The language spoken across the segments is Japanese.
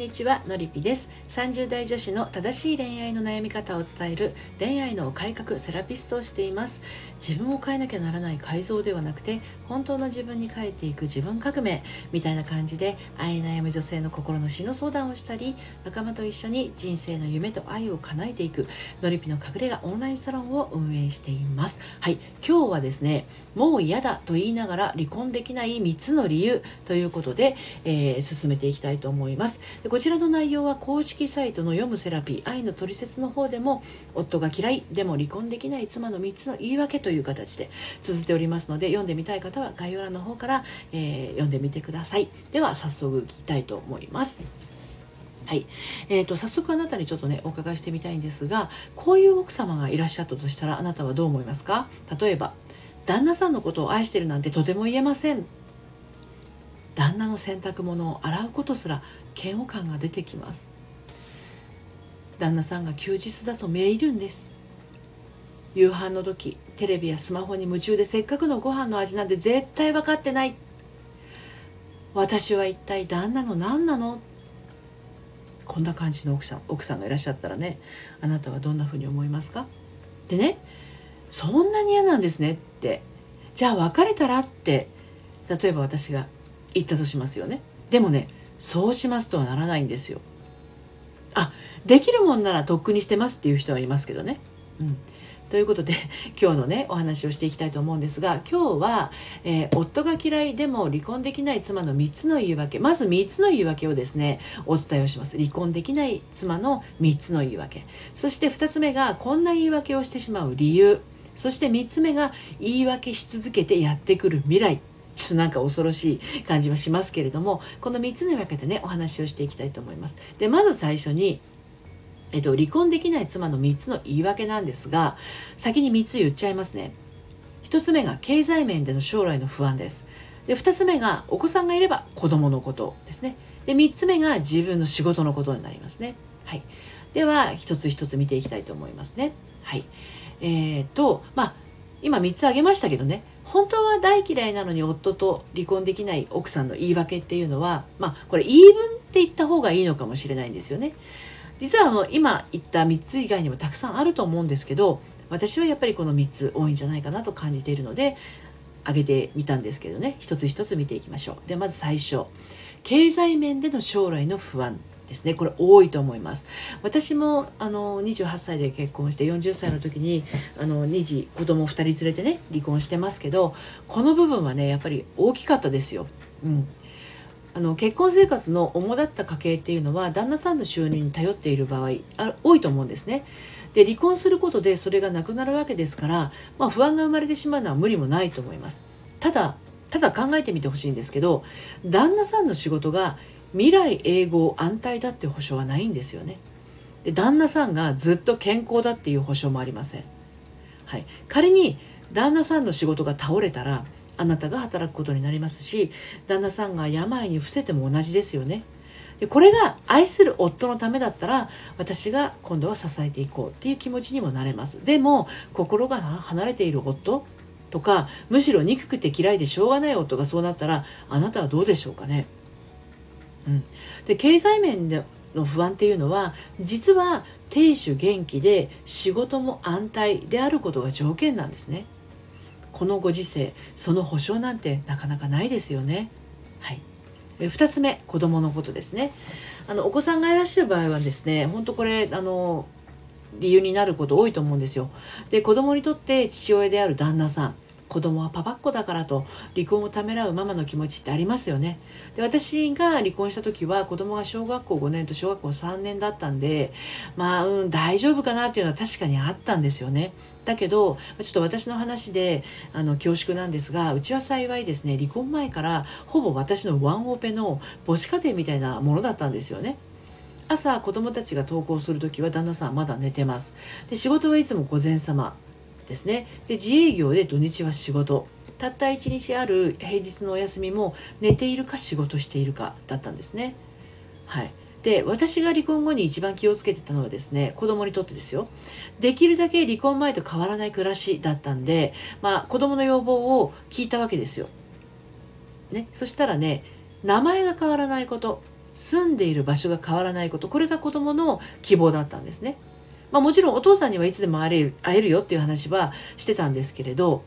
にちはのりぴです。30代女子の正しい恋愛の悩み方を伝える恋愛の改革セラピストをしています。自分を変えなきゃならない改造ではなくて本当の自分に変えていく自分革命みたいな感じで愛悩む女性の心の死の相談をしたり仲間と一緒に人生の夢と愛を叶えていくのりぴの隠れ家オンラインサロンを運営しています。はい今日はですねもう嫌だと言いながら離婚できない3つの理由ということで、えー、進めていきたいと思います。こちらの内容は公式サイトの読むセラピー愛のトリセツの方でも夫が嫌いでも離婚できない妻の3つの言い訳という形で綴っておりますので読んでみたい方は概要欄の方から、えー、読んでみてください。では早速聞きたいと思います。はい、えーと、早速あなたにちょっとねお伺いしてみたいんですがこういう奥様がいらっしゃったとしたらあなたはどう思いますか？例えば旦那さんのことを愛してるなんてとても言えません。旦那の洗濯物を洗うことすら嫌悪感が出てきます。旦那さんが休日だとめいるんです。夕飯の時テレビやスマホに夢中でせっかくのご飯の味なんて絶対分かってない。私は一体旦那の何なの？こんな感じの奥さん奥さんがいらっしゃったらねあなたはどんなふうに思いますか？でねそんなに嫌なんですねって。じゃあ別れたらって例えば私が言ったとしますよね。でもねそうしますとはならないんですよ。あできるもんならとっくにしてますっていう人はいますけどね。うん。ということで 今日のねお話をしていきたいと思うんですが今日は、えー、夫が嫌いでも離婚できない妻の3つの言い訳。まず3つの言い訳をですねお伝えをします。離婚できない妻の3つの言い訳。そして2つ目がこんな言い訳をしてしまう理由。そして3つ目が言い訳し続けてやってくる未来。ちょっとなんか恐ろしい感じはしますけれどもこの3つに分けてねお話をしていきたいと思います。でまず最初にえっと、離婚できない妻の3つの言い訳なんですが先に3つ言っちゃいますね。1つ目が経済面での将来の不安です。で2つ目がお子さんがいれば子供のことですね。で3つ目が自分の仕事のことになりますね。はい。では一つ一つ見ていきたいと思いますね。はい。えーとまあ今3つ挙げましたけどね。本当は大嫌いなのに夫と離婚できない奥さんの言い訳っていうのはまあこれ言い分って言った方がいいのかもしれないんですよね。実はあの今言った3つ以外にもたくさんあると思うんですけど私はやっぱりこの3つ多いんじゃないかなと感じているので挙げてみたんですけどね。一つ一つ見ていきましょう。でまず最初。経済面での将来の不安。ですねこれ多いと思います私もあの28歳で結婚して40歳の時にあの2児子供2人連れてね離婚してますけどこの部分はねやっぱり大きかったですよ、うん、あの結婚生活の主だった家系っていうのは旦那さんの収入に頼っている場合あ多いと思うんですね。で離婚することでそれがなくなるわけですから、まあ、不安が生まれてしまうのは無理もないと思います。ただただ考えてみてほしいんですけど旦那さんの仕事が未来永劫安泰だって保証はないんですよね。で旦那さんがずっと健康だっていう保証もありません。はい、仮に旦那さんの仕事が倒れたらあなたが働くことになりますし旦那さんが病に伏せても同じですよねでこれが愛する夫のためだったら私が今度は支えていこうっていう気持ちにもなれますでも心が離れている夫とかむしろ憎くて嫌いでしょうがない夫がそうなったらあなたはどうでしょうかね、うん、で経済面での不安っていうのは実は亭主元気で仕事も安泰であることが条件なんですね。このご時世その保証なんてなかなかないですよね。はい、2つ目子供のことですねあのお子さんがいらっしゃる場合はですね本当これあの理由になること多いと思うんですよ。で子供にとって父親である旦那さん子供はパパっ子だからと離婚をためらうママの気持ちってありますよね。で私が離婚した時は子供が小学校5年と小学校3年だったんでまあうん大丈夫かなっていうのは確かにあったんですよね。だけどちょっと私の話であの恐縮なんですがうちは幸いですね離婚前からほぼ私のワンオペの母子家庭みたいなものだったんですよね。朝子供たちが登校する時は旦那さんまだ寝てますで仕事はいつも午前様ですね。で自営業で土日は仕事。たった一日ある平日のお休みも寝ているか仕事しているかだったんですね。はい。で私が離婚後に一番気をつけてたのはですね子供にとってですよ。できるだけ離婚前と変わらない暮らしだったんで、まあ、子供の要望を聞いたわけですよ、ね、そしたらね名前が変わらないこと住んでいる場所が変わらないことこれが子供の希望だったんですね。まあ、もちろんお父さんにはいつでも会える会えるよっていう話はしてたんですけれど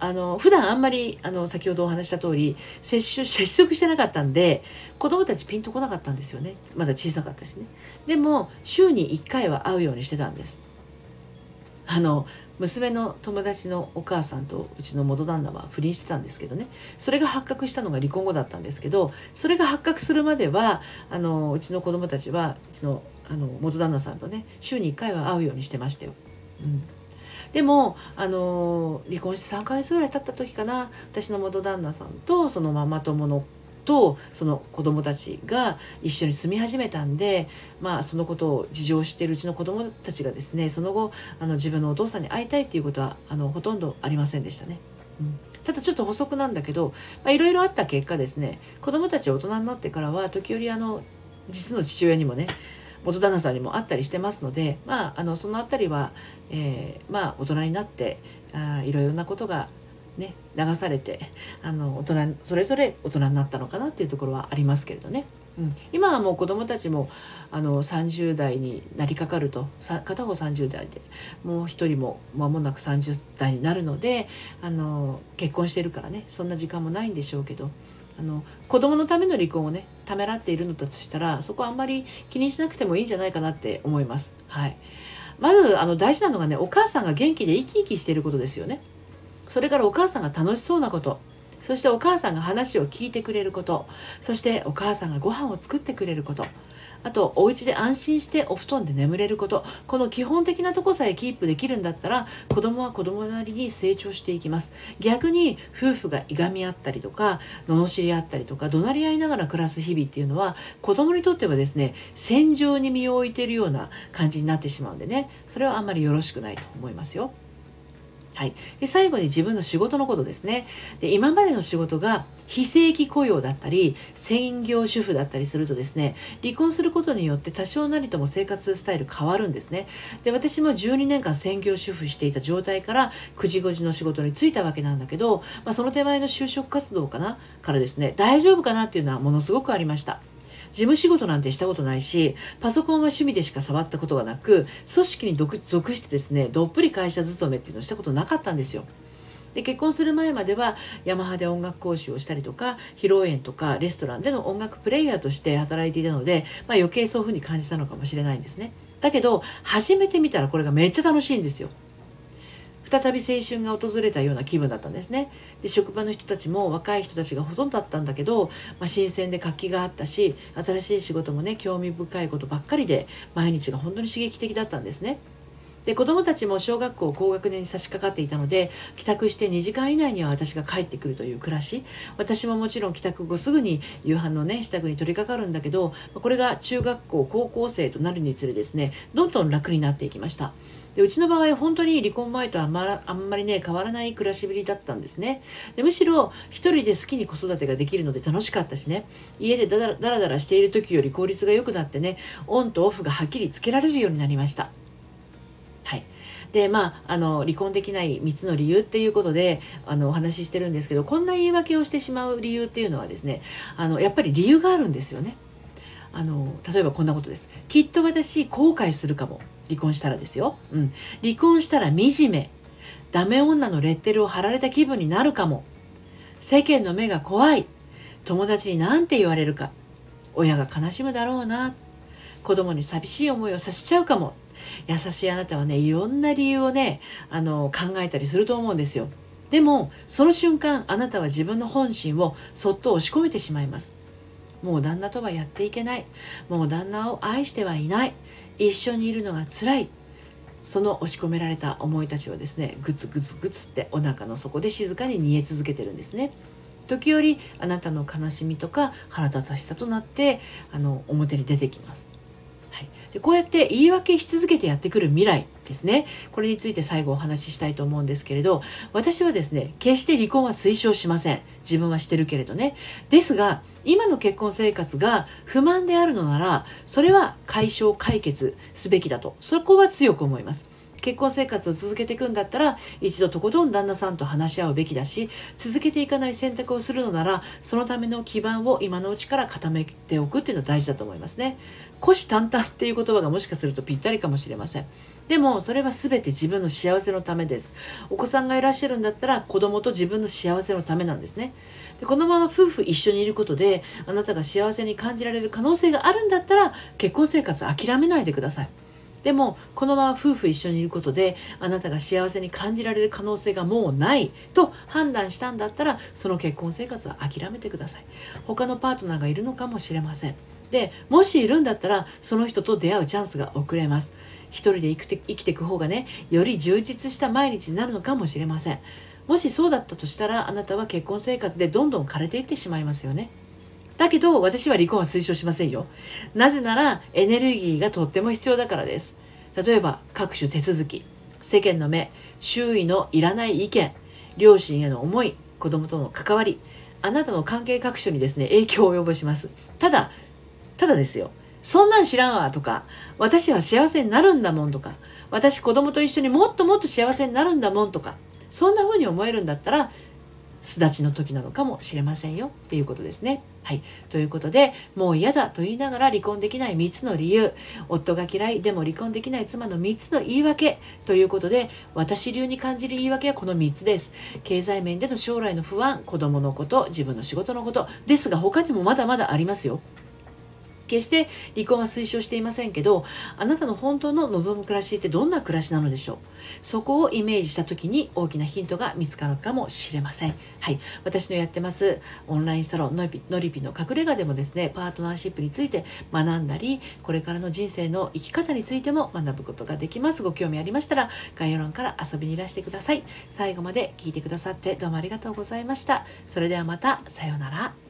あの普段あんまりあの先ほどお話した通り接触接触してなかったんで子供たちピンとこなかったんですよね。まだ小さかったしね。でも週に1回は会うようにしてたんです。あの娘の友達のお母さんとうちの元旦那は不倫してたんですけどね。それが発覚したのが離婚後だったんですけどそれが発覚するまではあのうちの子供たちはうちのあの元旦那さんとね週に1回は会うようにしてましたよ。うんでもあの離婚して3ヶ月ぐらい経った時かな私の元旦那さんとそのママ友のとその子供たちが一緒に住み始めたんで、まあ、そのことを事情を知っているうちの子供たちがですねその後あの自分のお父さんに会いたいっていうことはあのほとんどありませんでしたね。うんただちょっと補足なんだけどいろいろあった結果ですね子供たち大人になってからは時折あの実の父親にもね元旦那さんにもあったりしてますので、まあ、あのその辺りは、えー、まあ、大人になってあいろいろなことがね、流されてあの大人それぞれ大人になったのかなっていうところはありますけれどね、うん、今はもう子どもたちもあの30代になりかかると片方30代でもう一人も間もなく30代になるのであの結婚してるからねそんな時間もないんでしょうけど。あの子供のための離婚をねためらっているのだとしたらそこはあんまり気にしなくてもいいんじゃないかなって思います。はい、まずあの大事なのがねお母さんが元気で生き生きしていることですよね。それからお母さんが楽しそうなことそしてお母さんが話を聞いてくれること。そしてお母さんがご飯を作ってくれること。あとお家で安心してお布団で眠れること。この基本的なとこさえキープできるんだったら子供は子供なりに成長していきます。逆に夫婦がいがみ合ったりとか罵り合ったりとか怒鳴り合いながら暮らす日々っていうのは子供にとってはですね戦場に身を置いているような感じになってしまうんでね。それはあんまりよろしくないと思いますよ。はい、で最後に自分の仕事のことですね。で今までの仕事が非正規雇用だったり専業主婦だったりするとですね離婚することによって多少なりとも生活スタイル変わるんですね。で私も12年間専業主婦していた状態から9時5時の仕事に就いたわけなんだけど、まあ、その手前の就職活動かなからですね大丈夫かなっていうのはものすごくありました。事務仕事なんてしたことないしパソコンは趣味でしか触ったことがなく組織に属してですねどっぷり会社勤めっていうのをしたことなかったんですよ。で結婚する前まではヤマハで音楽講師をしたりとか披露宴とかレストランでの音楽プレイヤーとして働いていたので、まあ、余計そういうふうに感じたのかもしれないんですねだけど初めて見たらこれがめっちゃ楽しいんですよ再び青春が訪れたような気分だったんですね。で職場の人たちも若い人たちがほとんどだったんだけど、まあ、新鮮で活気があったし新しい仕事もね興味深いことばっかりで毎日が本当に刺激的だったんですね。で子供たちも小学校高学年に差し掛かっていたので帰宅して2時間以内には私が帰ってくるという暮らし。私ももちろん帰宅後すぐに夕飯のね支度に取り掛かるんだけどこれが中学校高校生となるにつれですねどんどん楽になっていきました。でうちの場合本当に離婚前とあんまあんまりね変わらない暮らしぶりだったんですね。でむしろ一人で好きに子育てができるので楽しかったしね。家でダラダラダラしている時より効率が良くなってねオンとオフがはっきりつけられるようになりました。でまあ、あの離婚できない3つの理由っていうことであのお話ししてるんですけどこんな言い訳をしてしまう理由っていうのはですねあのやっぱり理由があるんですよね。あの例えばこんなことです。きっと私後悔するかも。離婚したらですよ、うん、離婚したら惨め。ダメ女のレッテルを貼られた気分になるかも。世間の目が怖い。友達に何て言われるか。親が悲しむだろうな。子供に寂しい思いをさせちゃうかも。優しいあなたはねいろんな理由をねあの考えたりすると思うんですよ。でもその瞬間あなたは自分の本心をそっと押し込めてしまいます。もう旦那とはやっていけない。もう旦那を愛してはいない。一緒にいるのが辛い。その押し込められた思いたちはですねグツグツグツってお腹の底で静かに煮え続けてるんですね。時折あなたの悲しみとか腹立たしさとなってあの表に出てきます。でこうやって言い訳し続けてやってくる未来ですね。これについて最後お話ししたいと思うんですけれど私はですね決して離婚は推奨しません。自分はしてるけれどね。ですが今の結婚生活が不満であるのならそれは解消解決すべきだと。そこは強く思います。結婚生活を続けていくんだったら一度とことん旦那さんと話し合うべきだし続けていかない選択をするのならそのための基盤を今のうちから固めておくっていうのは大事だと思いますね。虎視眈々っていう言葉がもしかするとぴったりかもしれません。でもそれは全て自分の幸せのためです。お子さんがいらっしゃるんだったら子供と自分の幸せのためなんですね。でこのまま夫婦一緒にいることであなたが幸せに感じられる可能性があるんだったら結婚生活諦めないでください。でもこのまま夫婦一緒にいることであなたが幸せに感じられる可能性がもうないと判断したんだったらその結婚生活は諦めてください。他のパートナーがいるのかもしれません。でもしいるんだったらその人と出会うチャンスが遅れます。一人で生きて生きていく方がねより充実した毎日になるのかもしれません。もしそうだったとしたらあなたは結婚生活でどんどん枯れていってしまいますよね。だけど私は離婚は推奨しませんよ。なぜならエネルギーがとっても必要だからです。例えば各種手続き。世間の目。周囲のいらない意見。両親への思い。子供との関わり。あなたの関係各所にですね影響を及ぼします。ただただですよ。そんなん知らんわとか、私は幸せになるんだもんとか、私子供と一緒にもっともっと幸せになるんだもんとか、そんな風に思えるんだったら、巣立ちの時なのかもしれませんよっていうことですね。はい。ということで、もう嫌だと言いながら離婚できない3つの理由、夫が嫌いでも離婚できない妻の3つの言い訳ということで、私流に感じる言い訳はこの3つです。経済面での将来の不安、子供のこと、自分の仕事のことですが、他にもまだまだありますよ。決して離婚は推奨していませんけどあなたの本当の望む暮らしってどんな暮らしなのでしょう？そこをイメージした時に大きなヒントが見つかるかもしれません。はい。私のやってますオンラインサロンのりぴの隠れ家でもですねパートナーシップについて学んだりこれからの人生の生き方についても学ぶことができます。ご興味ありましたら概要欄から遊びにいらしてください。最後まで聞いてくださってどうもありがとうございました。それではまたさようなら。